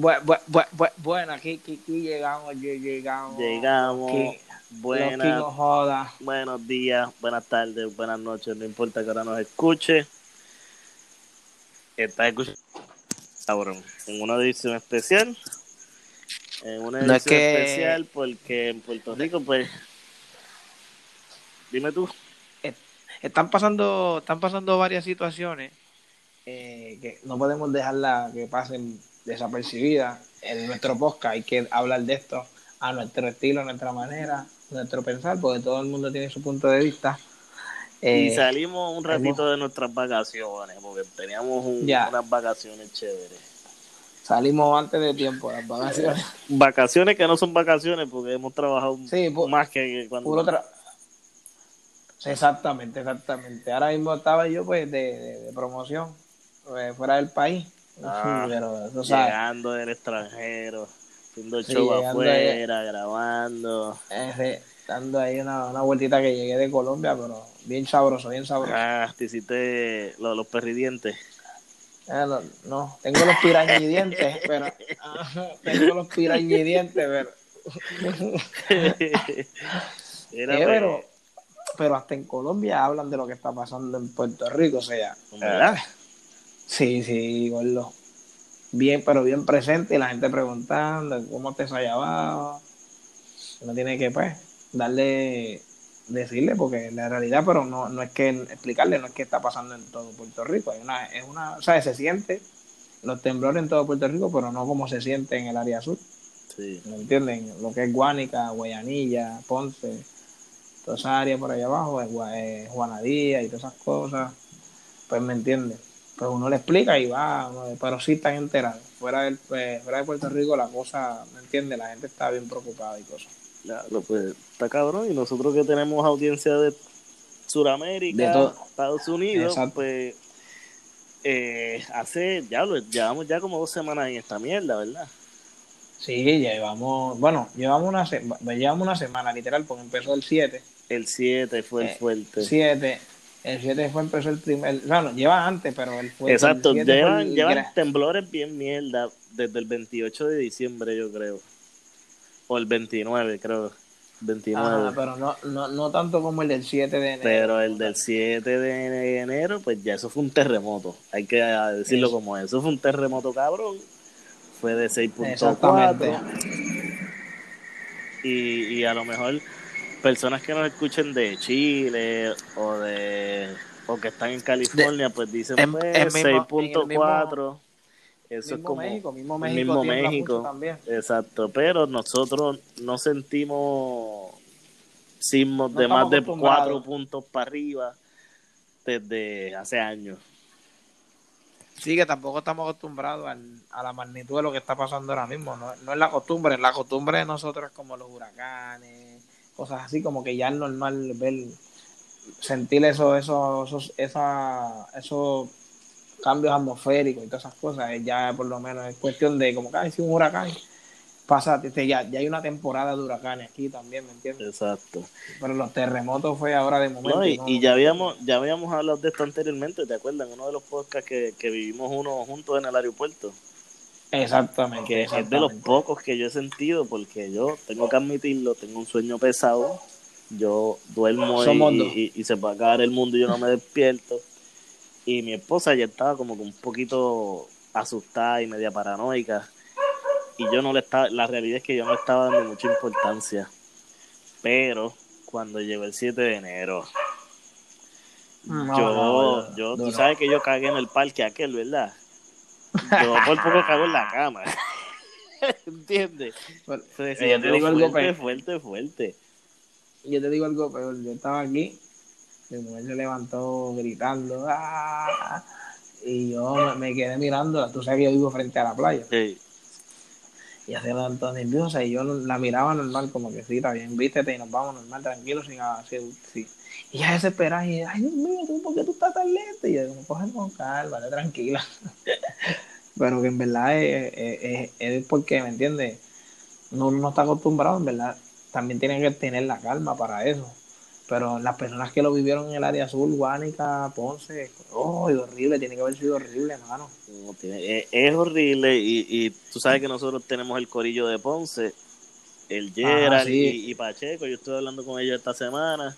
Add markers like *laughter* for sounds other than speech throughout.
Bu- bu- bu- bu- bueno, aquí, aquí, aquí llegamos, lle- llegamos. Llegamos. Aquí, Buenas, Joda. buenos días, buenas tardes, buenas noches, no importa que ahora nos escuche. Estás escuchando, cabrón, en una edición especial. En una edición No es que- especial porque en Puerto Rico, pues. Dime tú. Están pasando, están pasando varias situaciones eh, que no podemos dejarla que pasen desapercibidas. En nuestro podcast hay que hablar de esto a nuestro estilo, a nuestra manera, a nuestro pensar, porque todo el mundo tiene su punto de vista. y Eh, salimos un ratito hemos- de nuestras vacaciones, porque teníamos un- Ya. unas vacaciones chéveres. salimos antes de tiempo, las vacaciones. *laughs* Vacaciones que no son vacaciones, porque hemos trabajado Sí, pu- más que cuando. Puro tra- Exactamente, exactamente. Ahora mismo estaba yo pues de, de- de promoción eh, fuera del país. Ah, pero llegando del extranjero, haciendo Sí, show afuera, grabando. eh, dando ahí una, una vueltita que llegué de Colombia, pero bien sabroso, bien sabroso. Ah, te hiciste lo- los perridientes. Eh, no, no, tengo los pirañidientes, *laughs* pero tengo los pirañidientes, pero, *laughs* Era, eh, pero, pero hasta en Colombia hablan de lo que está pasando en Puerto Rico, o sea, ¿verdad? Sí, sí, gordo. Bien, pero bien presente y la gente preguntando cómo te abajo. Uno tiene que, pues, darle, decirle, porque la realidad, pero no, no es que explicarle, no es que está pasando en todo Puerto Rico. Hay una, es una, o sea, se siente los temblores en todo Puerto Rico, pero no como se siente en el área sur. Sí. ¿Me entienden? Lo que es Guánica, Guayanilla, Ponce, toda esa área por allá abajo, es eh, Juanadía y todas esas cosas, pues me entienden. Pues uno le explica y va, pero sí están enterados. Fuera, del, pues, fuera de Puerto Rico la cosa, ¿me entiende? La gente está bien preocupada y cosas. Claro, pues está cabrón. Y nosotros que tenemos audiencia de Sudamérica, De. Estados Unidos, Exacto. pues eh, hace, ya lo llevamos ya como dos semanas en esta mierda, ¿verdad? Sí, llevamos, bueno, llevamos una, llevamos una semana literal, porque empezó el 7. El 7 fue el Eh, fuerte. 7. El 7 fue, empezó el primer, bueno, lleva antes, pero el fue Exacto, el 7 fue llevan, el llevan temblores bien mierda desde el 28 de diciembre, yo creo. O el 29, creo. 29. Ajá, pero no, no, no tanto como el del 7 de enero. Pero el del 7 de enero, pues ya eso fue un terremoto. Hay que ah, decirlo como es. Eso fue un terremoto cabrón. Fue de 6.4. Exactamente. Y, y a lo mejor personas que nos escuchen de Chile o de o que están en California, pues dicen En- pues en mismo- en el 6.4. Eso es como México, mismo México, mismo también. Exacto, pero nosotros no sentimos sismos No de más de cuatro puntos para arriba desde hace años. Sí, que tampoco estamos acostumbrados al- a la magnitud de lo que está pasando ahora mismo. No, no es la costumbre, la costumbre de nosotros es como los huracanes, cosas así, como que ya es normal ver, sentir eso, eso, esos, esa, esos cambios atmosféricos y todas esas cosas. eh, Ya por lo menos es cuestión de como que "Ay, si un huracán pasa, este, ya, ya hay una temporada de huracanes aquí también, ¿me entiendes? Exacto. Pero los terremotos fue ahora de momento. No, y, no- y ya habíamos ya habíamos hablado de esto anteriormente, ¿te acuerdas? En uno de los podcasts que, que vivimos uno juntos en el aeropuerto. Exactamente. Que es de los pocos que yo he sentido, porque yo tengo que admitirlo, tengo un sueño pesado. Yo duermo y, y- y se va a acabar el mundo y yo no me despierto. Y mi esposa ya estaba como que un poquito asustada y media paranoica. Y yo no le estaba, la realidad es que yo no estaba dando mucha importancia. Pero cuando llegó el 7 de enero, No, yo, no, yo, tú sabes que yo cagué en el parque aquel, ¿verdad? Yo por poco cago en la cama. *laughs* ¿Entiendes? Pero- Se yo te digo algo fuerte, peor. fuerte, fuerte. Yo te digo algo peor. Yo estaba aquí, mi mujer se levantó gritando, ¡ah! Y yo me, me quedé mirando, tú sabes que yo vivo frente a la playa. Sí. Y hacía tanto nerviosa y yo la miraba normal, como que sí, está bien, vístete y nos vamos normal, tranquilo, sin hacer, sí. Y ella desesperada y, ay Dios mío, ¿tú, ¿por qué tú estás tan lento? Y yo, coge con calma, tranquila. *laughs* Pero que en verdad es, es, es porque, ¿me entiendes? No, no está acostumbrado, en verdad, también tiene que tener la calma para eso. Pero las personas que lo vivieron en el área azul, Guánica, Ponce, oh, es horrible, tiene que haber sido horrible, hermano. No, es, es, horrible y, y, tú sabes que nosotros tenemos el corillo de Ponce, el Gerard sí. y, y, Pacheco, yo estuve hablando con ellos esta semana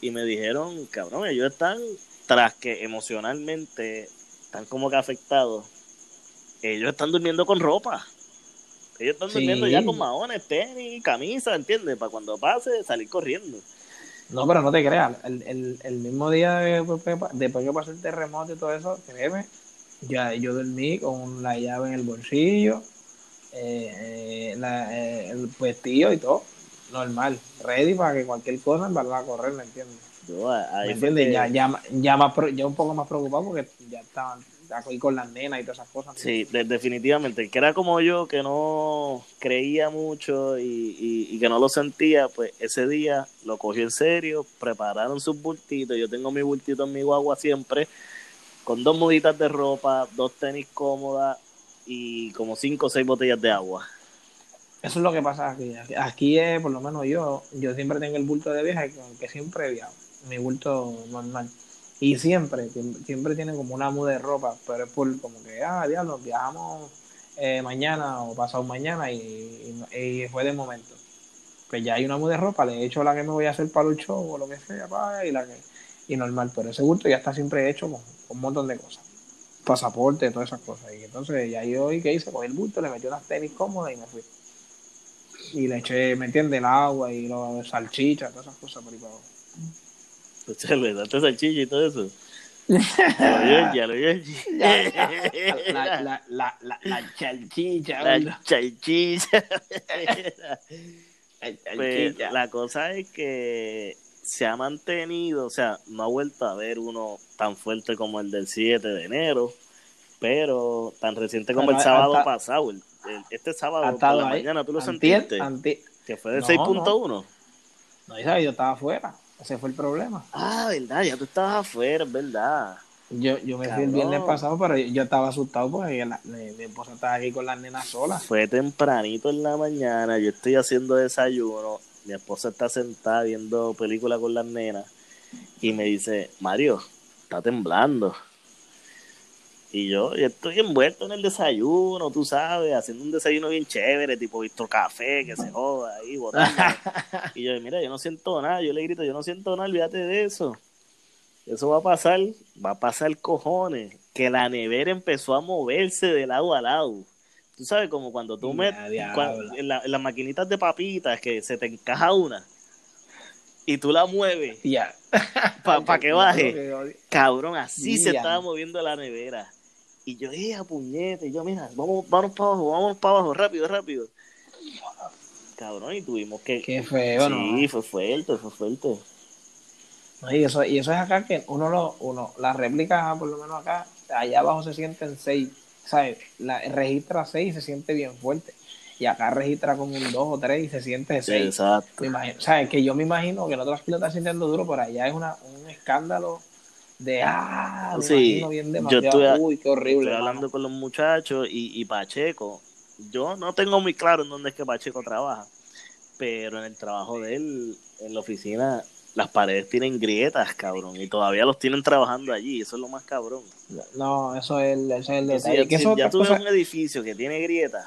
y me dijeron, cabrón, ellos están, tras que emocionalmente están como que afectados, ellos están durmiendo con ropa. Ellos están durmiendo ya con maones, tenis, camisa, ¿entiendes? Para cuando pase, salir corriendo. No, pero no te creas, el, el, el mismo día de, después que pasó el terremoto y todo eso, créeme, ya yo dormí con la llave en el bolsillo, eh, eh, la, eh, el vestido y todo, normal, ready para que cualquier cosa en verdad a correr, ¿me entiendes? Yo, ahí ¿Me entiendes? Ya, ya, ya, más, ya un poco más preocupado porque ya estaban ahí con las nenas y todas esas cosas. ¿no? Sí, de, definitivamente. El que era como yo, que no creía mucho y, y, y, que no lo sentía, pues ese día lo cogió en serio, prepararon sus bultitos. Yo tengo mi bultito en mi guagua siempre, con dos muditas de ropa, dos tenis cómodas y como cinco o seis botellas de agua. Eso es lo que pasa aquí. Aquí es, por lo menos yo, yo siempre tengo el bulto de viaje que siempre he viajado. Mi bulto normal. Y siempre, siempre tiene como una muda de ropa, pero es por como que, ah, diablo, viajamos eh, mañana o pasado mañana y, y, y, fue de momento. Pues ya hay una muda de ropa, le he hecho la que me voy a hacer para el show o lo que sea, y la que, y normal, pero ese bulto ya está siempre hecho con, un montón de cosas. Pasaporte, todas esas cosas. Y entonces ya yo hoy que hice, cogí el bulto, le metí unas tenis cómodas y me fui. Y le eché, ¿me entiendes? El agua y los salchichas, todas esas cosas por ahí para abajo. Le daste salchicha y todo eso. *laughs* ya lo oye. La, la, la, la, la chalchicha. La chalchicha. pues, la cosa es que se ha mantenido, o sea, no ha vuelto a ver uno tan fuerte como el del 7 de enero, pero tan reciente como pero el sábado hasta, pasado. El, este sábado por la ahí, mañana, ¿tú lo antier, sentiste? Antier, que fue de 6.1. No, no, no, yo estaba afuera. Ese fue el problema. Ah, verdad, ya tú estabas afuera, es verdad. Yo, yo me fui el viernes pasado, pero yo, yo estaba asustado porque la, mi, mi, esposa estaba aquí con las nenas solas. Fue tempranito en la mañana, yo estoy haciendo desayuno, mi esposa está sentada viendo película con las nenas y me dice, Mario, está temblando. Y yo, yo estoy envuelto en el desayuno, tú sabes, haciendo un desayuno bien chévere, tipo visto café, que se joda ahí, botando. *laughs* y yo, mira, yo no siento nada, yo le grito, yo no siento nada, olvídate de eso. Eso va a pasar, va a pasar cojones, que la nevera empezó a moverse de lado a lado. Tú sabes, como cuando tú metes, en, la, en las maquinitas de papitas, que se te encaja una y tú la mueves yeah. para pa *laughs* que baje. Cabrón, así yeah. se estaba moviendo la nevera. Y yo, eh, puñete, y yo, mira, vamos, vamos para abajo, vamos para abajo, rápido, rápido. Cabrón, y tuvimos que. Qué feo, sí, ¿no? Sí, fue fuerte, fue fuerte. Y, eso, y eso es acá que uno lo, uno, las réplicas, por lo menos acá, allá abajo se sienten seis, ¿sabes? La, registra seis y se siente bien fuerte. Y acá registra como un 2 o 3 y se siente 6. Exacto. Me imagino, ¿sabes? Que yo me imagino que en otras pilotas sintiendo duro, pero allá es una, un escándalo de ah, me sí, bien yo estuve, uy, qué horrible. Estoy hablando mano. con los muchachos y, y, Pacheco. Yo no tengo muy claro en dónde es que Pacheco trabaja, pero en el trabajo de él, en la oficina, las paredes tienen grietas, cabrón, y todavía los tienen trabajando allí. Eso es lo más cabrón. No, eso es el, eso es el detalle. Si, que si ya tú ves un edificio que tiene grietas,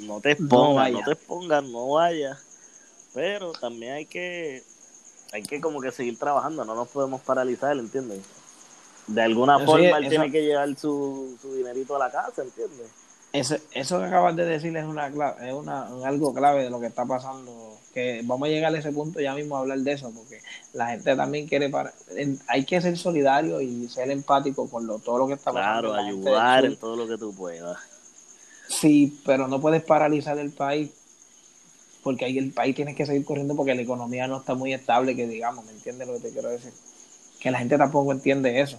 no te expongas, no, no, te expongas, no vayas. Pero también hay que, hay que como que seguir trabajando, no nos podemos paralizar, ¿entiendes? De alguna Eso forma él eso- tiene que llevar su, su dinerito a la casa, ¿entiendes? Eso, eso que acabas de decir es una clave, es una, un algo clave de lo que está pasando. Que vamos a llegar a ese punto ya mismo a hablar de eso, porque la gente también quiere para, hay que ser solidario y ser empático con lo, todo lo que está pasando. Claro, ayudar en todo lo que tú puedas. Sí, pero no puedes paralizar el país porque ahí el país tiene que seguir corriendo porque la economía no está muy estable, que digamos, ¿me entiendes lo que te quiero decir? Que la gente tampoco entiende eso.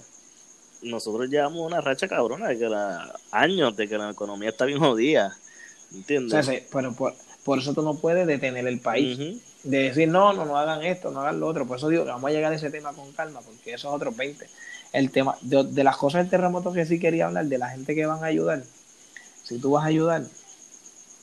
Nosotros llevamos una racha cabrona de que la, años de que la economía está bien jodida. ¿Entiendes? O sea, sí, pero por, por eso tú no puedes detener el país. De decir, no, no, no hagan esto, no hagan lo otro. Por eso digo que vamos a llegar a ese tema con calma, porque eso es otro 20. El tema, de, de las cosas del terremoto que sí quería hablar, de la gente que van a ayudar. Si tú vas a ayudar,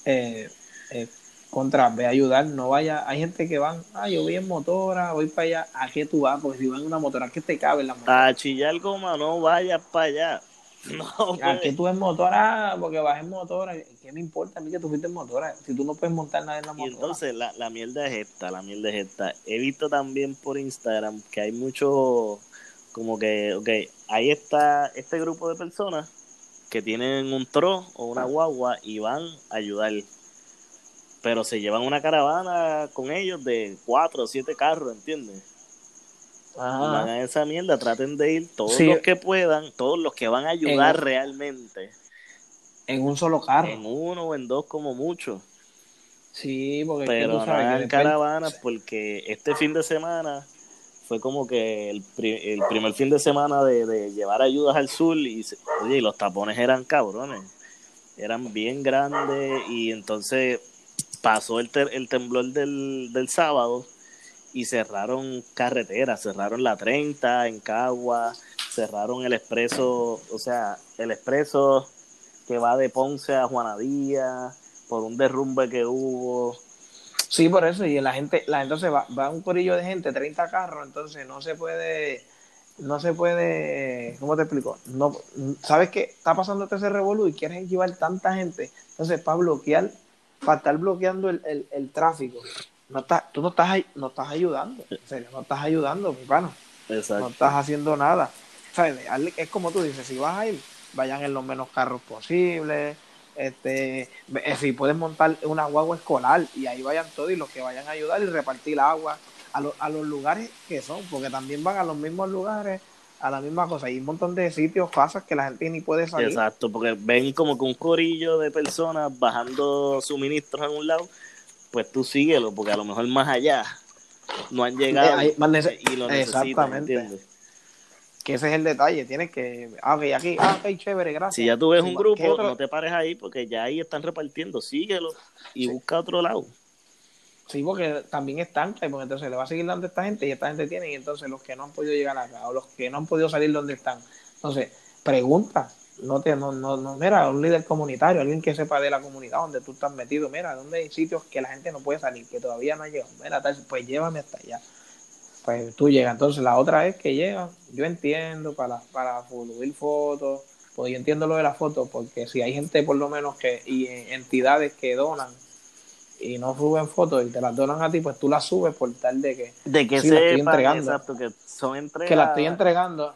eh, eh, contra, ve a ayudar, no vaya. Hay gente que van, ah, yo voy en motora, voy para allá. ¿A qué tú vas? Porque si vas en una motora, ¿qué te cabe en la motora? A chillar goma, no vayas para allá. *laughs* No, ¿A qué pues. tú en motora? Porque vas en motora. ¿Qué me importa a mí que tú fuiste en motora? Si tú no puedes montar nada en la Y motora. entonces la, la mierda es esta, la mierda es esta. He visto también por Instagram que hay mucho, como que, ok, ahí está este grupo de personas que tienen un tro o una guagua y van a ayudar. Pero se llevan una caravana con ellos de cuatro o siete carros, ¿entiendes? Ajá. hagan esa mierda, traten de ir todos Sí. los que puedan, todos los que van a ayudar En- realmente, En un solo carro. en uno o en dos como mucho. Sí, porque pero no hagan caravanas porque este fin de semana fue como que el, pri- el primer fin de semana de, de llevar ayudas al sur y, oye, y los tapones eran cabrones, eran bien grandes y entonces pasó el, ter- el temblor del, del sábado y cerraron carreteras, cerraron la 30 en Cagua, cerraron el expreso, o sea, el expreso que va de Ponce a Juanadía por un derrumbe que hubo. Sí, por eso, y la gente, la entonces va, va un corillo de gente, 30 carros, entonces no se puede, no se puede, ¿cómo te explico? No, ¿sabes qué? Está pasando ese revolú y quieres llevar tanta gente, entonces para bloquear, para estar bloqueando el, el, el tráfico, no estás, tú no estás, no estás ayudando, en serio, no estás ayudando, mi pana, no estás haciendo nada. Hazle- Es como tú dices, si vas a ir, vayan en los menos carros posibles, este, eh, si puedes montar una guagua escolar y ahí vayan todos y los que vayan a ayudar y repartir agua a, lo- a los lugares que son, porque también van a los mismos lugares, a la misma cosa. Hay un montón de sitios, casas que la gente ni puede salir. Exacto, porque ven como que un corillo de personas bajando suministros en un lado, pues tú síguelo, porque a lo mejor más allá no han llegado Eh, nece- y lo necesitan, Exactamente. ¿entiendes? Que ese es el detalle, tienes que, ah, ok, aquí, ah, ok, chévere, gracias. Si ya tú ves un ¿qué grupo, otro? no te pares ahí, porque ya ahí están repartiendo, síguelo y Sí. busca otro lado. Sí, porque también es tanta, y porque entonces le va a seguir dando a esta gente y esta gente tiene, y entonces los que no han podido llegar acá, o los que no han podido salir donde están. Entonces, pregunta, no te, no, no, no, mira, un líder comunitario, alguien que sepa de la comunidad donde tú estás metido, mira, donde hay sitios que la gente no puede salir, que todavía no ha llegado, mira, tal, pues llévame hasta allá. Pues tú llegas, entonces la otra es que llegan, yo entiendo para, para subir fotos, pues yo entiendo lo de las fotos, porque si hay gente por lo menos que, y eh, entidades que donan y no suben fotos y te las donan a ti, pues tú las subes por tal de que, De que Sí, estoy entregando. exacto, que son entregas. que la estoy entregando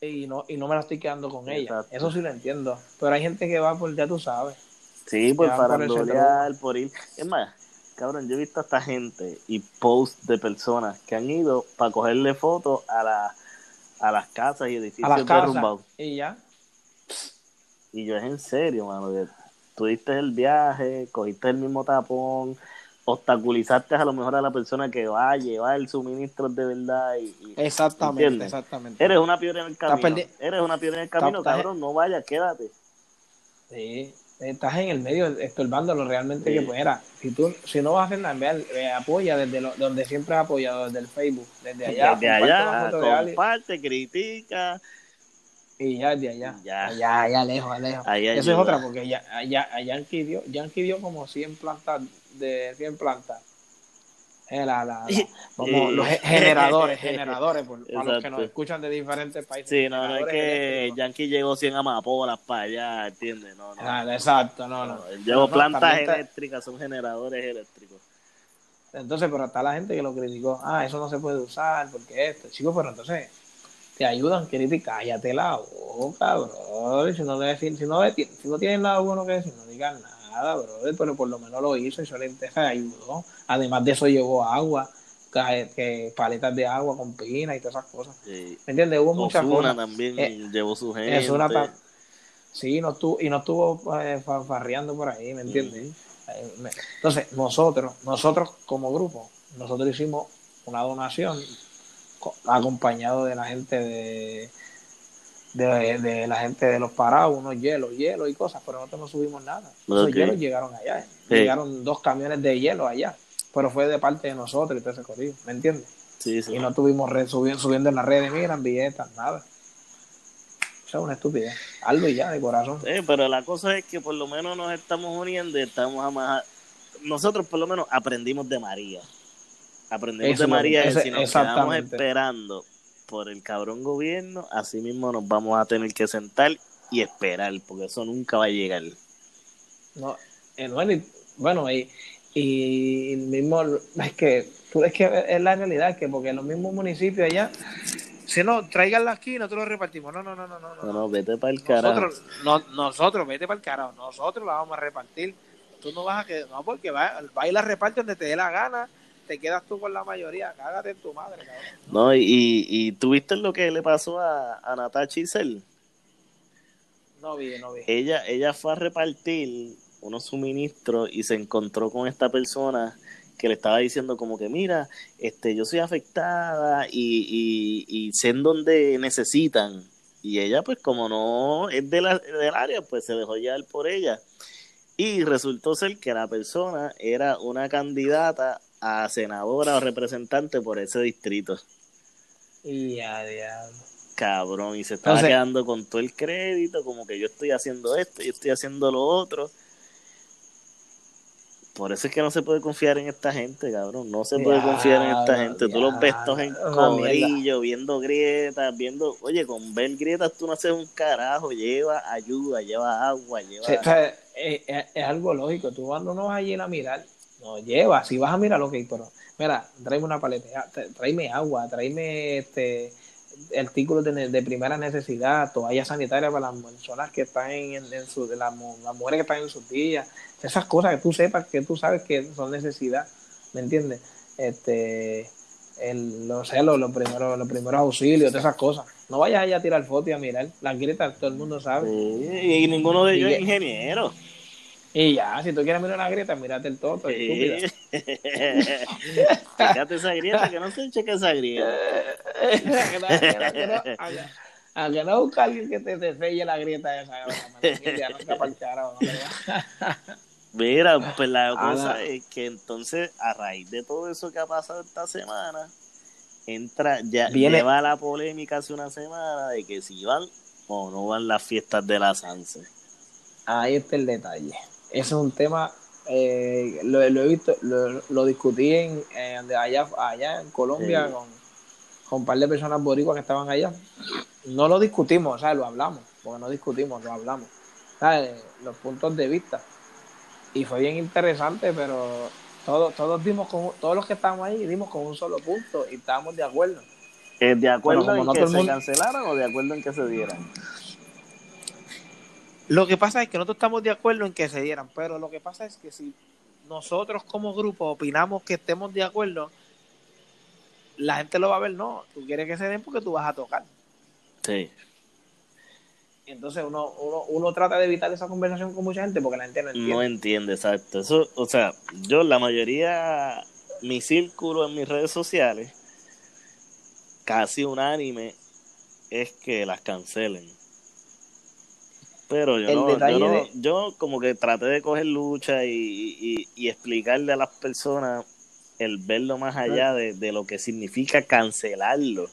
y no, y no me la estoy quedando con ella. Eso sí lo entiendo. Pero hay gente que va por, ya tú sabes. Sí, Ya van por por ir. Es más, cabrón, yo he visto a esta gente y posts de personas que han ido para cogerle fotos a, la, a las casas y edificios derrumbados. y ya. Y yo es en serio, mano, tuviste el viaje, cogiste el mismo tapón, obstaculizaste a lo mejor a la persona que va a llevar suministros de verdad y, y Exactamente, ¿Entiendes? exactamente. eres una piedra en el camino. Eres una piedra en el camino, Estás- cabrón, no vayas, quédate. Sí, estás en el medio estorbándolo realmente Sí. que pues era. Si tú, si no vas a hacer nada, ve, apoya desde lo, donde siempre has apoyado, desde el Facebook, desde allá, Desde comparte allá, alguien, comparte, critica. Y ya de allá. Ya. Allá, allá lejos, lejos. Ahí Eso es otra, porque ya, allá, allá Yankee dio, Yankee dio como 100 plantas de 100 plantas. Eh, la- la- la- *laughs* vamos, Y- los ge- generadores, *laughs* generadores, por, para los que nos escuchan de diferentes países. Sí, no, no es que. Yankee llegó 100 amapolas para allá, ¿entiendes? No, no. Ah, exacto, no, no. No, él llevó No, plantas eléctricas, son generadores eléctricos. Entonces, pero está la gente que lo criticó. Ah, eso no se puede usar porque esto. Chicos, pero entonces te ayudan, y cállate la boca, bro. Si no, le si, no, si no tienes nada bueno que decir, no digas nada, bro. Pero por lo menos lo hizo y eso le se ayudó. Además de eso, llevó agua, que, que paletas de agua con pina y todas esas cosas. Sí. ¿Me entiendes? Hubo muchas cosas. también Eh, llevó su gente. Es una Sí, no estuvo, y no estuvo eh, fa- farreando por ahí, ¿me entiendes? Eh, me- Entonces, nosotros, nosotros como grupo, nosotros hicimos una donación acompañado de la gente de, de, de la gente de los parados, unos hielos, hielos y cosas, pero nosotros no subimos nada. Esos Ok. hielos llegaron allá, Sí. llegaron dos camiones de hielo allá, pero fue de parte de nosotros y todo ese corrido, ¿me entiendes? Sí, sí. Y no tuvimos red, subiendo, subiendo en las redes, miran, billetas, nada. Eso es una estupidez. Algo y ya, de corazón. Sí, pero la cosa es que por lo menos nos estamos uniendo y estamos a más... Nosotros por lo menos aprendimos de María. Aprendimos Eso de María ese- que si nos quedamos esperando por el cabrón gobierno, así mismo nos vamos a tener que sentar y esperar, porque eso nunca va a llegar. No, eh, bueno, y, y el mismo, es que, tú- es que es la realidad, que porque en los mismos municipios allá, si no, tráiganla aquí y nosotros lo repartimos. No, no, no, no, no. No, no. no, vete para el carajo. Nosotros, no, nosotros, vete para el carajo, nosotros la vamos a repartir. Tú no vas a que, no, porque va, va y la reparte donde te dé la gana, te quedas tú con la mayoría, cágate en tu madre, cabrón. No, y, y, tú viste lo que le pasó a, a Natacha Isel. No vi, no vi. ella, ella fue a repartir unos suministros y se encontró con esta persona que le estaba diciendo como que mira, este, yo soy afectada y, y, y sé en dónde necesitan. Y ella pues como no es de la, del área, pues se dejó llevar por ella. Y resultó ser que la persona era una candidata a senadora o representante por ese distrito. Y ya, diablo. Cabrón, y se estaba Entonces- quedando con todo el crédito, como que yo estoy haciendo esto, yo estoy haciendo lo otro. Por eso es que no se puede confiar en esta gente, cabrón. No se puede Ya, confiar en esta gente. Tú los ves todos en una corillo, viendo grietas, viendo. Oye, con ver grietas tú no haces un carajo. Lleva ayuda, lleva agua, lleva. Sí, o sea, es, algo lógico. Tú cuando no vas allí a mirar, no llevas. Si vas a mirar, ok, pero mira, tráeme una paleta, tráeme agua, tráeme este artículos de, primera necesidad, toallas sanitarias para las personas que están en, en, su, de las, las mujeres que están en sus días, esas cosas que tú sepas, que tú sabes que son necesidad, ¿me entiendes? Este, el, no sé, los, los primeros, los primeros auxilios, todas esas cosas. No vayas allá a tirar fotos y a mirar, las grietas todo el mundo sabe. Sí, y ninguno de ellos es ingeniero. Y ya, si tú quieres mirar una grieta, mírate el toto, estúpida. *laughs* Fíjate esa grieta, que no se cheque esa grieta. A que no- busca alguien que te, te selle la grieta esa. Ya no. *laughs* Mira, pues la Ah, cosa es que entonces, a raíz de todo eso que ha pasado esta semana, entra, ya Viene- lleva la polémica hace una semana de que si van o no van las fiestas de la Sanse. Ahí está el detalle. Ese es un tema, eh, lo, lo he visto, lo, lo discutí en, de allá, allá en Colombia Sí. con, con un par de personas boricuas que estaban allá. No lo discutimos, o sea, lo hablamos, porque no discutimos, lo hablamos. ¿Sabes? Los puntos de vista. Y fue bien interesante, pero todos, todos dimos con, todos los que estábamos ahí dimos con un solo punto y estábamos de acuerdo. ¿Es ¿De acuerdo Bueno, en no que se mundo- cancelaran o de acuerdo en que se dieran? Lo que pasa es que nosotros estamos de acuerdo en que se dieran, pero lo que pasa es que si nosotros como grupo opinamos que estemos de acuerdo, la gente lo va a ver, no, tú quieres que se den porque tú vas a tocar. Sí. Entonces uno, uno, uno trata de evitar esa conversación con mucha gente porque la gente no entiende. No entiende, exacto. Eso, o sea, yo la mayoría, mi círculo en mis redes sociales, casi unánime, es que las cancelen. Pero yo El no, yo detalle no, de- yo como que traté de coger lucha y, y, y explicarle a las personas el verlo más allá de, de lo que significa cancelarlo.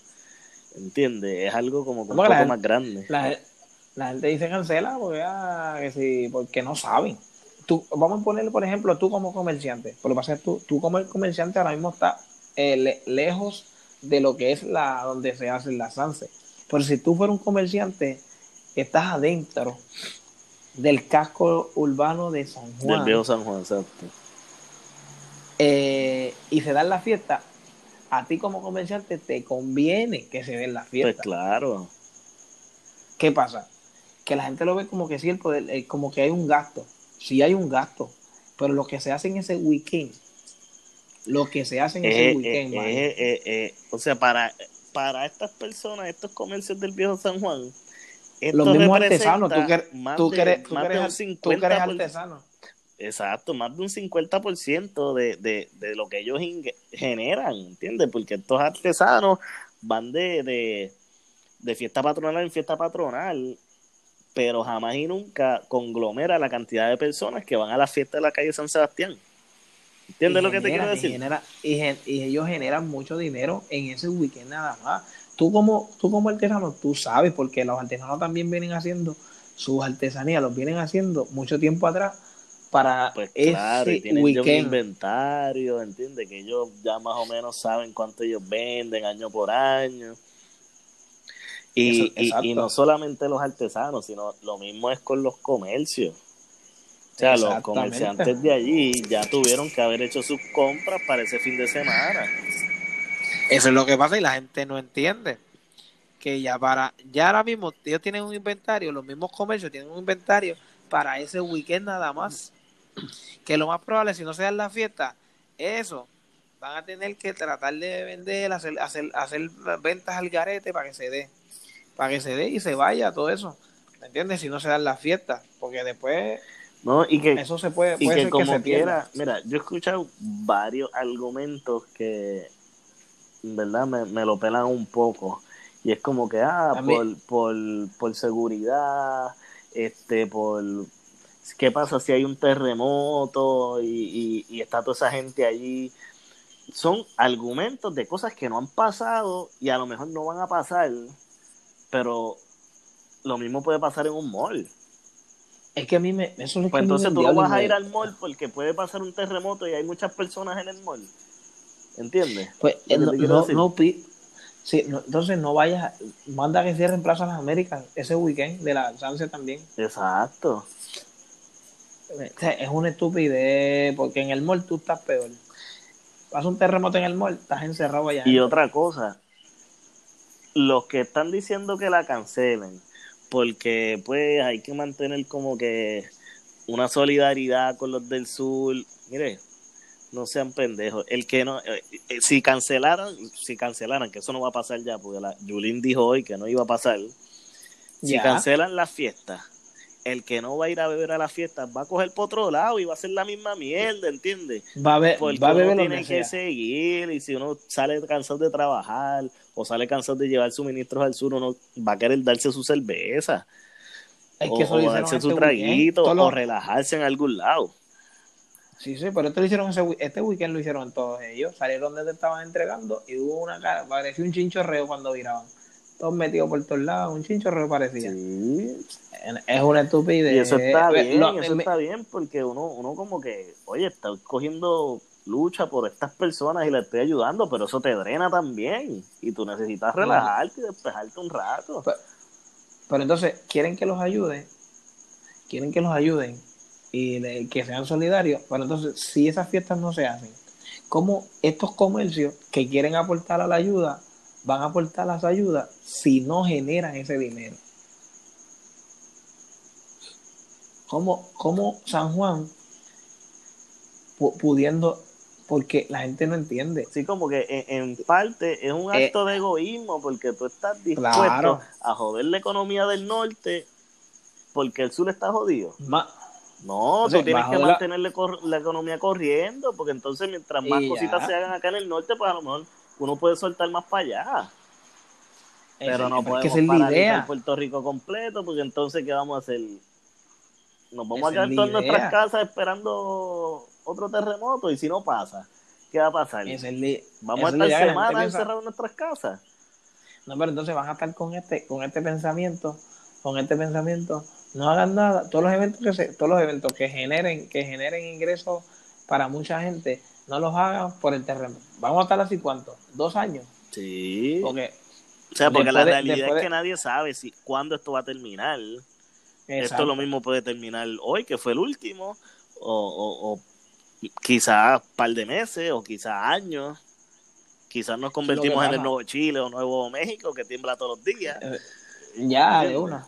¿Entiendes? Es algo como un poco la- más grande. La, la gente dice cancela porque, ah, que sí, porque no saben. Tú, vamos a ponerle, por ejemplo, tú como comerciante. Por lo que pasa es tú, tú como el comerciante ahora mismo está eh, le- lejos de lo que es la donde se hacen las SANSE. Pero si tú fueras un comerciante, estás adentro del casco urbano de San Del Juan viejo San Juan, exacto. eh, y se dan la fiesta, a ti como comerciante te conviene que se den la Pues fiesta. claro. ¿Qué pasa? Que la gente lo ve como que sí, el poder, eh, como que hay un gasto. Sí hay un gasto, pero lo que se hace en ese weekend, lo que se hace en ese Eh, weekend, eh, man, eh, eh, o sea, para, para estas personas, estos comercios del viejo San Juan, esto los mismos artesanos, tú que, tú de- eres, tú eres un ar- tú que 50 eres por- artesano. Exacto, más de un 50% de, de, de lo que ellos generan, ¿entiendes? Porque estos artesanos van de, de de fiesta patronal en fiesta patronal, pero jamás y nunca conglomera la cantidad de personas que van a la fiesta de la calle San Sebastián. ¿Entiendes Y lo que te quiero y decir? genera- y, gen- y ellos generan mucho dinero en ese weekend nada más. Tú como, tú como artesano, tú sabes, porque los artesanos también vienen haciendo sus artesanías, los vienen haciendo mucho tiempo atrás para Pues ese claro, y tienen ya un weekend. inventario, ¿entiendes? Que ellos ya más o menos saben cuánto ellos venden año por año. Y, Eso- y- y no solamente los artesanos, sino lo mismo es con los comercios. O sea, los comerciantes de allí ya tuvieron que haber hecho sus compras para ese fin de semana. Eso es lo que pasa y la gente no entiende. Que ya para, ya ahora mismo ellos tienen un inventario, los mismos comercios tienen un inventario para ese weekend nada más. Que lo más probable, si no se dan la fiesta, eso, van a tener que tratar de vender, hacer, hacer, hacer ventas al garete para que se dé. Para que se dé y se vaya todo eso. ¿Me entiendes? Si no se dan la fiesta. Porque después ¿no? Y que, eso se puede, y que ser como se pierda. quiera, mira, yo he escuchado varios argumentos que, verdad, me, me lo pelan un poco. Y es como que, ah, por, por, por seguridad, este, por... ¿Qué pasa si hay un terremoto y, y, y está toda esa gente allí? Son argumentos de cosas que no han pasado y a lo mejor no van a pasar, pero lo mismo puede pasar en un mall. Es que a mí me. Eso es que Pues a mí me entonces tú no vas a ir al mall porque puede pasar un terremoto y hay muchas personas en el mall. ¿Entiendes? Pues eh, no, no, no sí, no, entonces no vayas, manda que cierren Plaza Las Américas ese weekend de la Sanse también. Exacto. O sea, es una estupidez, porque en el mall tú estás peor. Pasa un terremoto en el mall, estás encerrado allá. Y otra cosa, los que están diciendo que la cancelen, porque pues hay que mantener como que una solidaridad con los del sur, mire, no sean pendejos. El que no, eh, eh, si cancelaran, si cancelaran, que eso no va a pasar ya, porque la Julín dijo hoy que no iba a pasar. Si cancelan la fiesta, el que no va a ir a beber a la fiesta va a coger por otro lado y va a hacer la misma mierda, ¿entiendes? va a ver, Porque va a uno beber lo tiene que seguir y si uno sale cansado de trabajar o sale cansado de llevar suministros al sur, uno va a querer darse su cerveza Es o, que o darse su traguito o relajarse en algún lado. Sí, sí, pero esto lo hicieron ese, este weekend lo hicieron todos ellos. Salieron donde te estaban entregando y hubo una cara, parecía un chinchorreo cuando viraban. Todos metidos por todos lados, un chinchorreo parecía. Sí. Es una estupidez. Y eso está Eh, bien, eso me- está bien porque uno, uno como que, oye, está cogiendo lucha por estas personas y le estoy ayudando, pero eso te drena también y tú necesitas relajarte y despejarte un rato. Pero entonces, quieren que los ayuden, quieren que los ayuden y que sean solidarios, pero entonces, si esas fiestas no se hacen, ¿cómo estos comercios que quieren aportar a la ayuda van a aportar las ayudas si no generan ese dinero? ¿Cómo, cómo San Juan pu- pudiendo, porque la gente no entiende? Sí, como que en, en parte es un Eh, acto de egoísmo porque tú estás dispuesto Claro. a joder la economía del norte porque el sur está jodido. Ma- No, tú tienes que mantener la, economía corriendo porque entonces mientras más Y cositas ya. se hagan acá en el norte, pues a lo mejor uno puede soltar más para allá. Pero no podemos es idea. Puerto Rico completo porque entonces ¿qué vamos a hacer? Nos vamos Esa a quedar la todas nuestras casas esperando otro terremoto y si no pasa, ¿qué va a pasar? Es Vamos a es estar semanas encerrados en nuestras casas. No, pero entonces van a estar con este, con este pensamiento, con este pensamiento, no hagan nada, todos los eventos que se, todos los eventos que generen, que generen ingresos para mucha gente, no los hagan por el terreno. Vamos a estar así cuánto, dos años, Sí. porque O sea, porque la de- realidad es que nadie sabe si cuándo esto va a terminar. Esto lo mismo puede terminar hoy, que fue el último, o, o, o quizás un par de meses, o quizás años. Quizás nos convertimos en el. Nuevo Chile o Nuevo México, que tiembla todos los días. Eh, ya de una,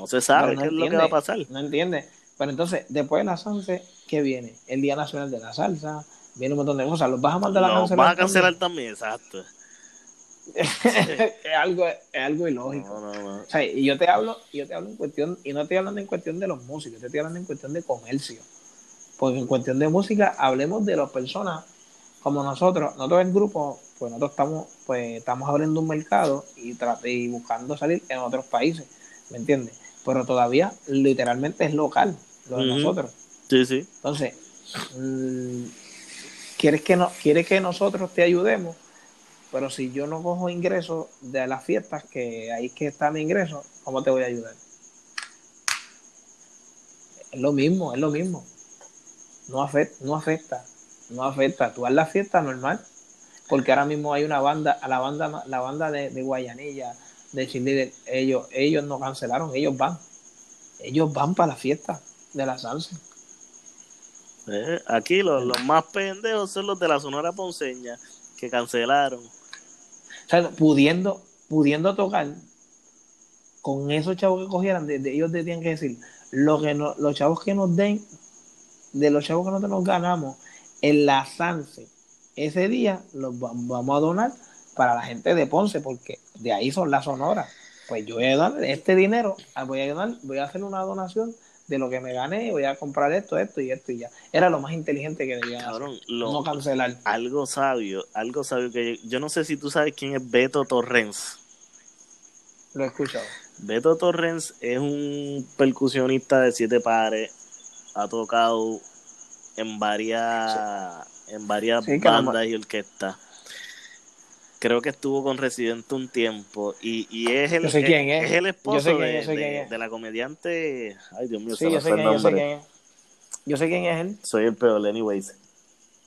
No se sabe no qué es lo que va a pasar. no entiende. Pero entonces, después de la Sanse, ¿qué viene? El Día Nacional de la Salsa, viene un montón de cosas, los vas a mandar a cancelar. van a también? cancelar también, exacto. *laughs* es algo, es algo ilógico. No, no, no. O sea, y yo te hablo, y yo te hablo en cuestión, y no estoy hablando en cuestión de los músicos, te estoy hablando en cuestión de comercio. Porque en cuestión de música, hablemos de las personas como nosotros, nosotros el grupo, pues nosotros estamos, pues estamos abriendo un mercado y, y buscando salir en otros países, ¿me entiendes? Pero todavía literalmente es local lo de nosotros. Sí, sí. Entonces, mm, ¿quieres, que no, ¿quieres que nosotros te ayudemos? Pero si yo no cojo ingresos de las fiestas, que ahí es que está mi ingreso, ¿cómo te voy a ayudar? Es lo mismo, es lo mismo. No afecta, no afecta, no afecta. Tú haz la fiesta normal, porque ahora mismo hay una banda, a la banda, la banda de, Guayanilla, de Chile, ellos, ellos no cancelaron, ellos van. Ellos van para la fiesta de la salsa. Eh, aquí los, los más pendejos son los de la Sonora Ponceña, que cancelaron. O sea, pudiendo, pudiendo tocar con esos chavos que cogieran, de, ellos tenían que decir, lo que los chavos que nos den, de los chavos que nosotros nos ganamos, en la Sanse, ese día los vamos a donar para la gente de Ponce, porque de ahí son las sonoras. Pues yo voy a dar este dinero, ah, voy a dar, voy a hacer una donación de lo que me gané, voy a comprar esto, esto y esto y ya. Era lo más inteligente que debía hacer. no cancelar. Algo sabio, algo sabio que yo, no sé si tú sabes quién es Beto Torrens. Lo he escuchado. Beto Torrens es un percusionista de siete pares, ha tocado en varias, en varias bandas y orquestas. Creo que estuvo con Residente un tiempo y, y es, el, quién es. el esposo de, la comediante. Ay, Dios mío, sí, yo sé, quién, yo sé quién es. Yo sé quién es él. Soy el peor, anyways.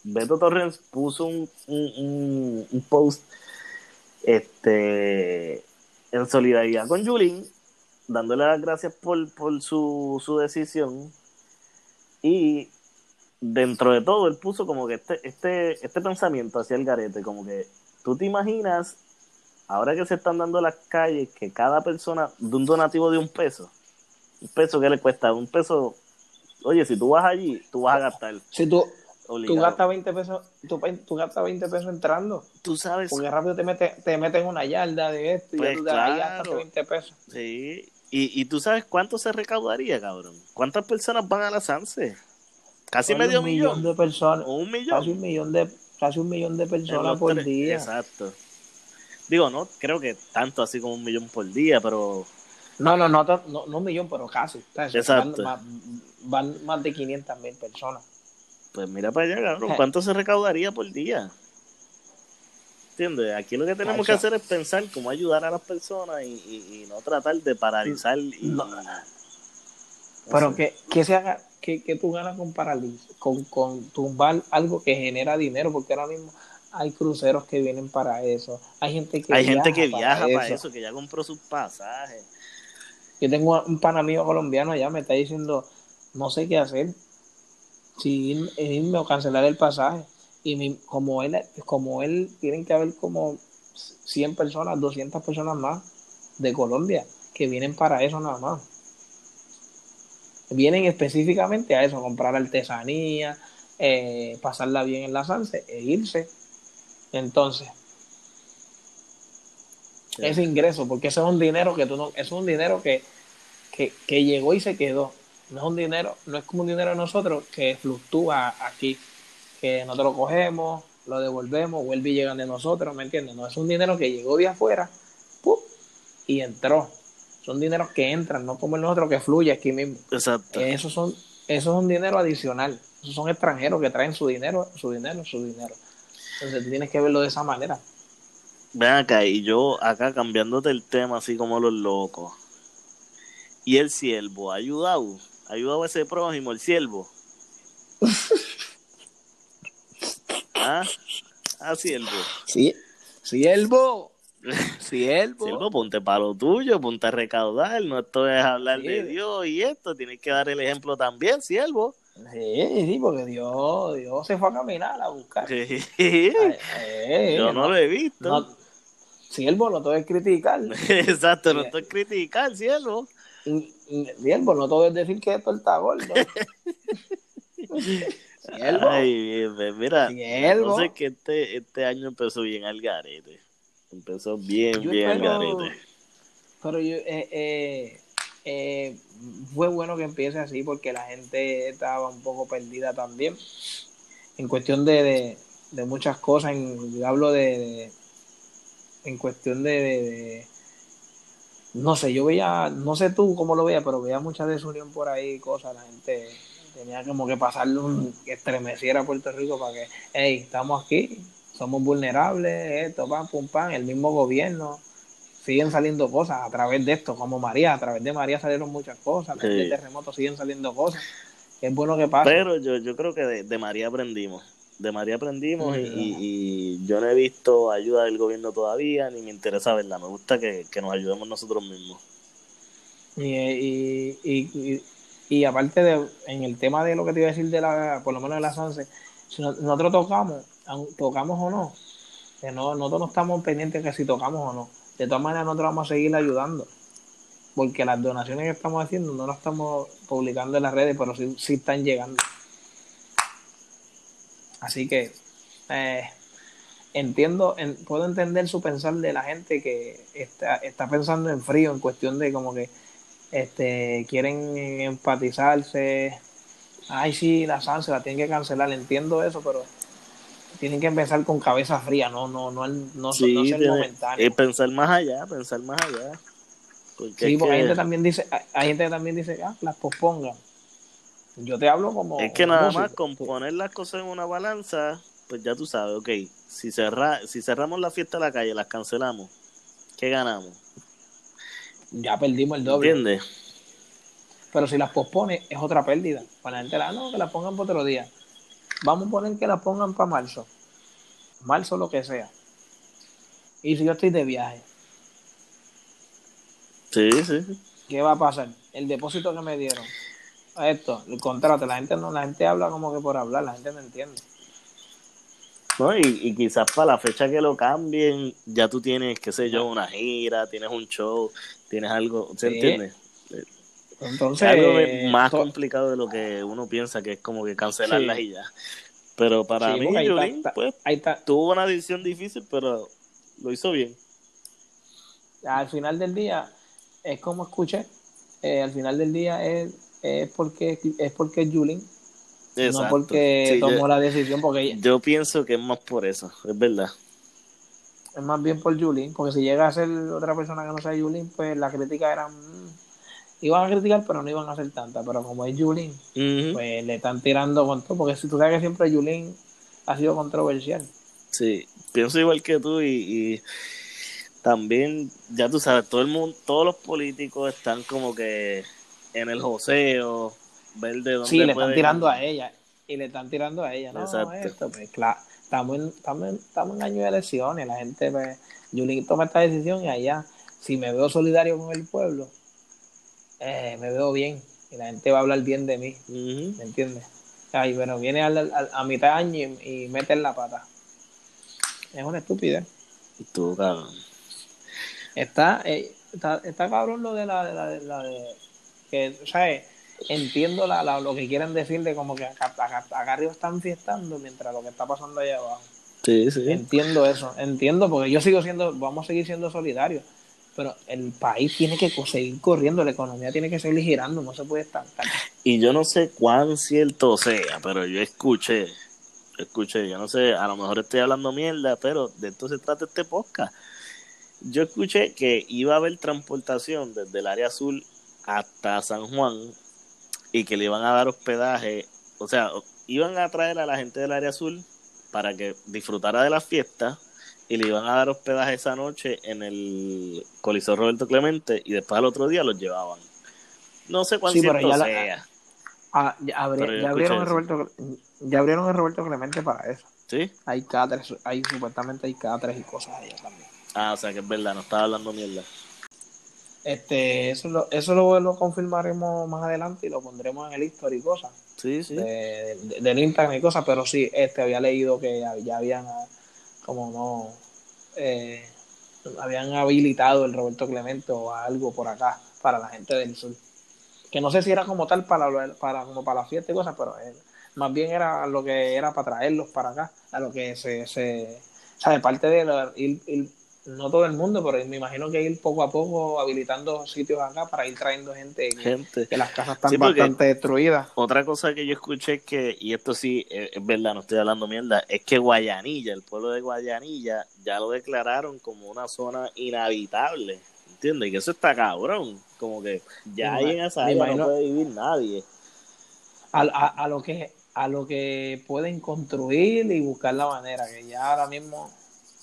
Beto Torres puso un, un, un, post este en solidaridad con Julín, dándole las gracias por, por su, su decisión. Y dentro de todo, él puso como que este, este, este pensamiento hacia el garete, como que tú te imaginas, ahora que se están dando las calles, que cada persona de un donativo de un peso, un peso que le cuesta, un peso, oye, si tú vas allí, tú vas a gastar. Si tú, tú gastas 20 pesos, tú, tú, gastas 20 pesos entrando. Tú sabes. Porque rápido te meten te meten una yarda de esto y ya pues tú ahí gastas 20 pesos. Sí. Y, y tú sabes cuánto se recaudaría, cabrón. ¿Cuántas personas van a la SANSE? Casi medio millón. de personas. un millón. Casi un millón de, casi un millón de personas por día. Exacto. Digo, no creo que tanto así como un millón por día, pero... No, no, no, no, no un millón, pero casi. Exacto. Van, más, de 500 mil personas. Pues mira para allá, cabrón. ¿Cuánto se recaudaría por día? ¿Entiendes? Aquí lo que tenemos que hacer es pensar cómo ayudar a las personas y, no tratar de paralizar. Y, pero que, que se haga, que, que tú ganas con paralizar, con, con tumbar algo que genera dinero, porque ahora mismo hay cruceros que vienen para eso, hay gente que hay viaja gente que viaja para, eso. que ya compró sus pasajes. Yo tengo un pan amigo colombiano allá, me está diciendo, no sé qué hacer, si irme o cancelar el pasaje. Y mi, como él, como él, tienen que haber como 100 personas, 200 personas más de Colombia que vienen para eso nada más vienen específicamente a eso, comprar artesanía, eh, pasarla bien en la Sanse e irse. Entonces, ese ingreso, porque ese es un dinero que tú no, es un dinero que, que, llegó y se quedó. No es un dinero, no es como un dinero de nosotros que fluctúa aquí, que nosotros lo cogemos, lo devolvemos, vuelve y llegan de nosotros, ¿me entiendes? No es un dinero que llegó de afuera y entró son dineros que entran, no como el otro que fluye aquí mismo. Exacto. Esos son, eso es un dinero adicional. Esos son extranjeros que traen su dinero, su dinero, su dinero. Entonces tú tienes que verlo de esa manera. Ven acá, y yo acá cambiándote el tema así como los locos. ¿Y el siervo ayudado? ¿Ha ayudado a ese prójimo, el siervo? *laughs* ¿Ah? ¿Ah, siervo? Sí, siervo. *laughs* Siervo. Siervo, ponte para lo tuyo, ponte a recaudar. No esto es hablar de Dios y esto. Tienes que dar el ejemplo también, siervo. Sí, sí, porque Dios, Dios se fue a caminar a buscar. Sí. *laughs* Yo no, lo he visto. No, siervo, no todo es criticar. *laughs* Exacto, no todo es criticar, siervo. Siervo, no todo es decir que esto está gordo. siervo. Ay, mira, no sé que este, este año empezó bien al garete. Empezó bien, bien Pero yo, eh, eh, eh, fue bueno que empiece así porque la gente estaba un poco perdida también. En cuestión de, de muchas cosas. En, yo hablo de, de- en cuestión de- no sé, yo veía, no sé tú cómo lo veías, pero veía mucha desunión por ahí, cosas, la gente tenía como que pasarle un, que estremeciera a Puerto Rico para que, hey, estamos aquí, somos vulnerables, esto, pam, pum, pam, el mismo gobierno, siguen saliendo cosas a través de esto, como María, a través de María salieron muchas cosas, a través Sí. del terremoto siguen saliendo cosas, es bueno que pase. Pero yo, yo creo que de, de María aprendimos. De María aprendimos y, Mm. y- yo no he visto ayuda del gobierno todavía, ni me interesa verla. Me gusta que, que nos ayudemos nosotros mismos. Y, y, y, y- y aparte de, en el tema de lo que te iba a decir de la, por lo menos de las 11, si no- nosotros tocamos, tocamos o no, nosotros no estamos pendientes que si tocamos o no. De todas maneras nosotros vamos a seguir ayudando. Porque las donaciones que estamos haciendo no las estamos publicando en las redes, pero sí, sí están llegando. Así que eh, entiendo, en- puedo entender su pensar de la gente que está, está pensando en frío, en cuestión de como que este quieren empatizarse. Ay, sí, la Sanse la tienen que cancelar, entiendo eso, pero tienen que empezar con cabeza fría, no, no, no, no, Sí, no ser momentáneo. es pensar más allá, pensar más allá. Porque Sí, porque hay gente también dice, hay- gente que también dice, ah, las pospongan. Yo te hablo como. es que nada más con poner las cosas en una balanza, pues ya tú sabes, ok, si, cerra, si cerramos la fiesta de la calle, las cancelamos, ¿qué ganamos? Ya perdimos el doble. ¿Entiendes? Pero si las pospone, es otra pérdida. Para la gente, ah, no, que las pongan para otro día. Vamos a poner que las pongan para marzo. Marzo, lo que sea. Y si yo estoy de viaje, Sí, sí. sí. ¿qué va a pasar? El depósito que me dieron. Esto, el contrato. La gente no, la gente habla como que por hablar, la gente no entiende. ¿no? Y, y quizás para la fecha que lo cambien, ya tú tienes, qué sé yo, una gira, tienes un show, tienes algo, ¿se Sí. entiende? Entonces, es algo de- más to- complicado de lo que uno piensa que es como que cancelarlas Sí. y ya. Pero para Sí, mí, Yulín, está- pues, está. tuvo una decisión difícil, pero lo hizo bien. al final del día es como escuché eh, al final del día es, es porque es porque es Julin no Exacto. porque Sí, tomó yo, la decisión porque ella- yo pienso que es más por eso, es verdad. es más bien por Julin porque si llega a ser otra persona que no sea Julin pues la crítica era mm, iban a criticar pero no iban a hacer tanta pero como es Julin Ujú. pues le están tirando con todo porque si tú sabes que siempre Julin ha sido controversial Sí, pienso igual que tú y, y también, ya tú sabes, todo el mundo, todos los políticos están como que en el joseo, ver de dónde sí le están tirando a ella y le están tirando a ella no Exacto. esto pues claro estamos en, estamos en, estamos en año de elecciones la gente pues Julin toma esta decisión y allá si me veo solidario con el pueblo eh, me veo bien y la gente va a hablar bien de mí. ¿me entiendes? Ay, bueno, viene al- al- a mitad de año y, y mete en la pata. Es una estupidez. Tú, cabrón. Está, eh, está, está cabrón lo de la de la, de, la de- que, ¿sabes? Entiendo la, la- lo que quieren decir de como que acá, acá, acá arriba están fiestando mientras lo que está pasando allá abajo. Sí, sí. Entiendo eso, entiendo, porque yo sigo siendo, vamos a seguir siendo solidarios, pero el país tiene que seguir corriendo, la economía tiene que seguir girando, no se puede estancar. Y yo no sé cuán cierto sea, pero yo escuché, escuché, yo no sé, a lo mejor estoy hablando mierda, pero de esto se trata este podcast. Yo escuché que iba a haber transportación desde el área azul hasta San Juan y que le iban a dar hospedaje, o sea, iban a traer a la gente del área azul para que disfrutara de la fiesta y le iban a dar hospedaje esa noche en el Coliseo Roberto Clemente y después al otro día los llevaban. No sé cuán Sí, ya la- sea. Ah, ya, abri- Pero yo ya abrieron el Roberto, ya abrieron el Roberto Clemente para eso. ¿Sí? Hay cáteres, hay supuestamente hay cáteres y cosas allá también. Ah, o sea que es verdad, no estaba hablando mierda. Este, eso lo, eso lo, lo confirmaremos más adelante y lo pondremos en el history y cosas. Sí, sí. de, de- del Instagram y cosas, pero sí, este había leído que ya, ya habían ah, como no eh, habían habilitado el Roberto Clemente o algo por acá para la gente del sur. Que no sé si era como tal para, para como para la fiesta y cosas, pero eh, más bien era lo que era para traerlos para acá, a lo que se, se o sea, de parte de ir no todo el mundo, pero me imagino que ir poco a poco habilitando sitios acá para ir trayendo gente, Gente. que las casas están Sí, bastante destruidas. Otra cosa que yo escuché es que, y esto sí es, verdad, no estoy hablando mierda, es que Guayanilla, el pueblo de Guayanilla, ya lo declararon como una zona inhabitable. ¿Entiendes? Y que eso está cabrón. Como que ya ahí en esa área no puede vivir nadie. a, a, a lo que a lo que pueden construir y buscar la manera que ya ahora mismo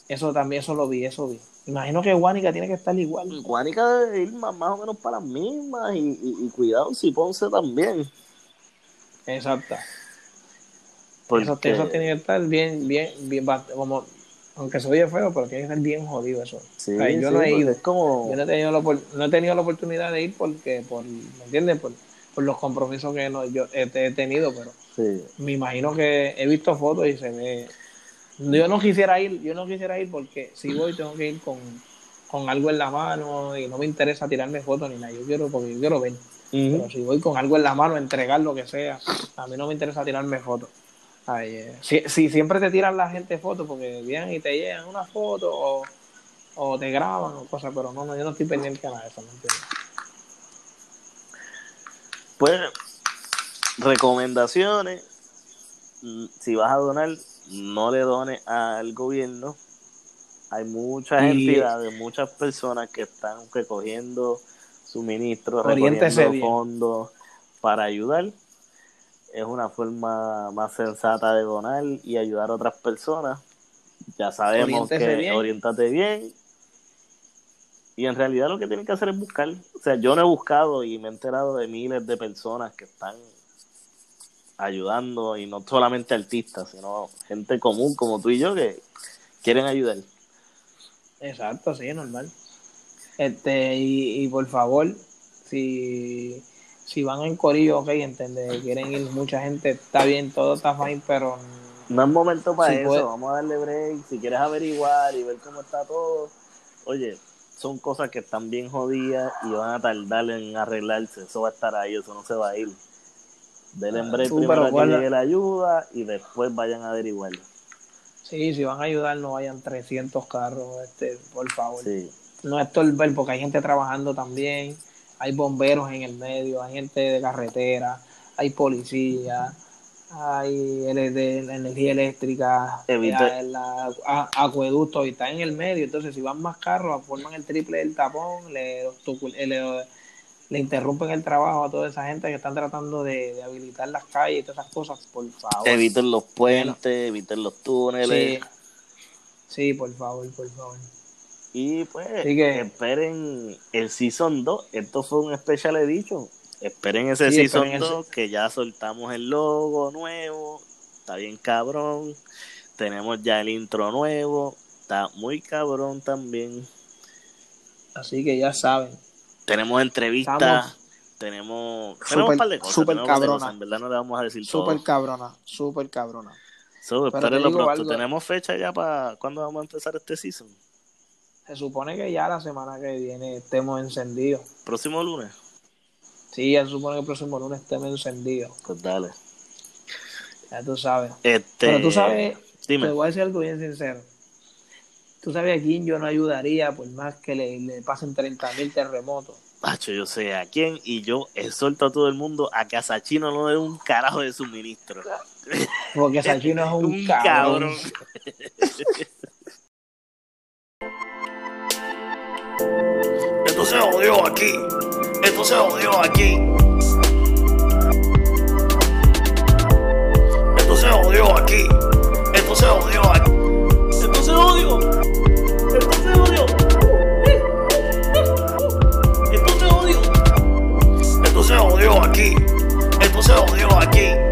eso también eso lo vi eso vi imagino que Guánica tiene que estar igual Guánica debe ir más, más o menos para las mismas y, y, y cuidado si Ponce también. exacto Porque eso, eso tiene que estar bien bien bien como aunque se oye feo pero tiene que estar bien jodido eso sí, O sea, yo sí, no he ido Es como, yo no he tenido la, no he tenido la oportunidad de ir porque por ¿me entiendes? por, por los compromisos que no, yo he, he tenido pero sí. me imagino que he visto fotos y se ve yo no quisiera ir yo no quisiera ir porque si voy tengo que ir con, con algo en la mano y no me interesa tirarme fotos ni nada yo quiero porque yo quiero ver pero si voy con algo en la mano entregar lo que sea a mí no me interesa tirarme fotos eh, si, si siempre te tiran la gente fotos porque vienen y te llegan una foto o, o te graban o cosas pero no, no yo no estoy pendiente a nada de eso ¿me entiendes? Pues, recomendaciones. Mm, Si vas a donar, no le dones al gobierno. Hay muchas Y- entidades, muchas personas que están recogiendo suministros, recogiendo fondos para ayudar. Es una forma más sensata de donar y ayudar a otras personas. Ya sabemos Oriéntese que bien. orientate bien. Y en realidad lo que tienen que hacer es buscar. O sea, yo no he buscado y me he enterado de miles de personas que están ayudando y no solamente artistas, sino gente común como tú y yo que quieren ayudar. Exacto, sí, normal. Este, y, y por favor, si, si van en corillo, ok, entiende, quieren ir mucha gente, está bien, todo está fine, pero No es momento para Sí, eso, puede- vamos a darle break. Si quieres averiguar y ver cómo está todo, oye, son cosas que están bien jodidas y van a tardar en arreglarse. Eso va a estar ahí, eso no se va a ir. Denle en Ah, tú, primero que llegue la ayuda y después vayan a averiguar. sí, si van a ayudar, no vayan 300 carros, este, por favor. Sí. No estorbar, porque hay gente trabajando también, hay bomberos en el medio, hay gente de carretera, hay policía, hay de energía eléctrica, Evita- eh, a- acueducto y está en el medio. Entonces, si van más carros, forman el triple del tapón, le, eh, le, le interrumpen el trabajo a toda esa gente que están tratando de, de habilitar las calles y todas esas cosas, por favor. Eviten los puentes, eviten los túneles. Sí, sí, por favor, por favor. Y pues Así que- esperen el Season 2. Esto fue un Special Edition. Esperen ese Sí, Season esperen el 2 que ya soltamos el logo nuevo. Está bien cabrón. Tenemos ya el intro nuevo. Está muy cabrón también. Así que ya saben. Tenemos entrevistas. Estamos- Tenemos, Súper- tenemos un par de cosas. súper de cabrona. cosas. En verdad no le vamos a decir Súper todo. cabrona, súper cabrona. So, espérenlo pronto. algo. Tenemos fecha ya para cuándo vamos a empezar este season. Se supone que ya la semana que viene estemos encendidos. Próximo lunes. Sí, ya se supone que el próximo lunes estemos encendidos. Pues dale. Ya tú sabes. Este, Pero tú sabes, Dime. te voy a decir algo bien sincero. Tú sabes a quién yo no ayudaría por más que le, le pasen 30 mil terremotos. Macho, yo sé a quién y yo exhorto a todo el mundo a que a Sachino no dé un carajo de suministro. Porque Sachino es *laughs* un, Un cabrón. cabrón. *laughs* Esto se jodió aquí. Esto se jodió aquí. Esto se jodió aquí. Esto se jodió aquí. Aquí. Esto se jodió aquí.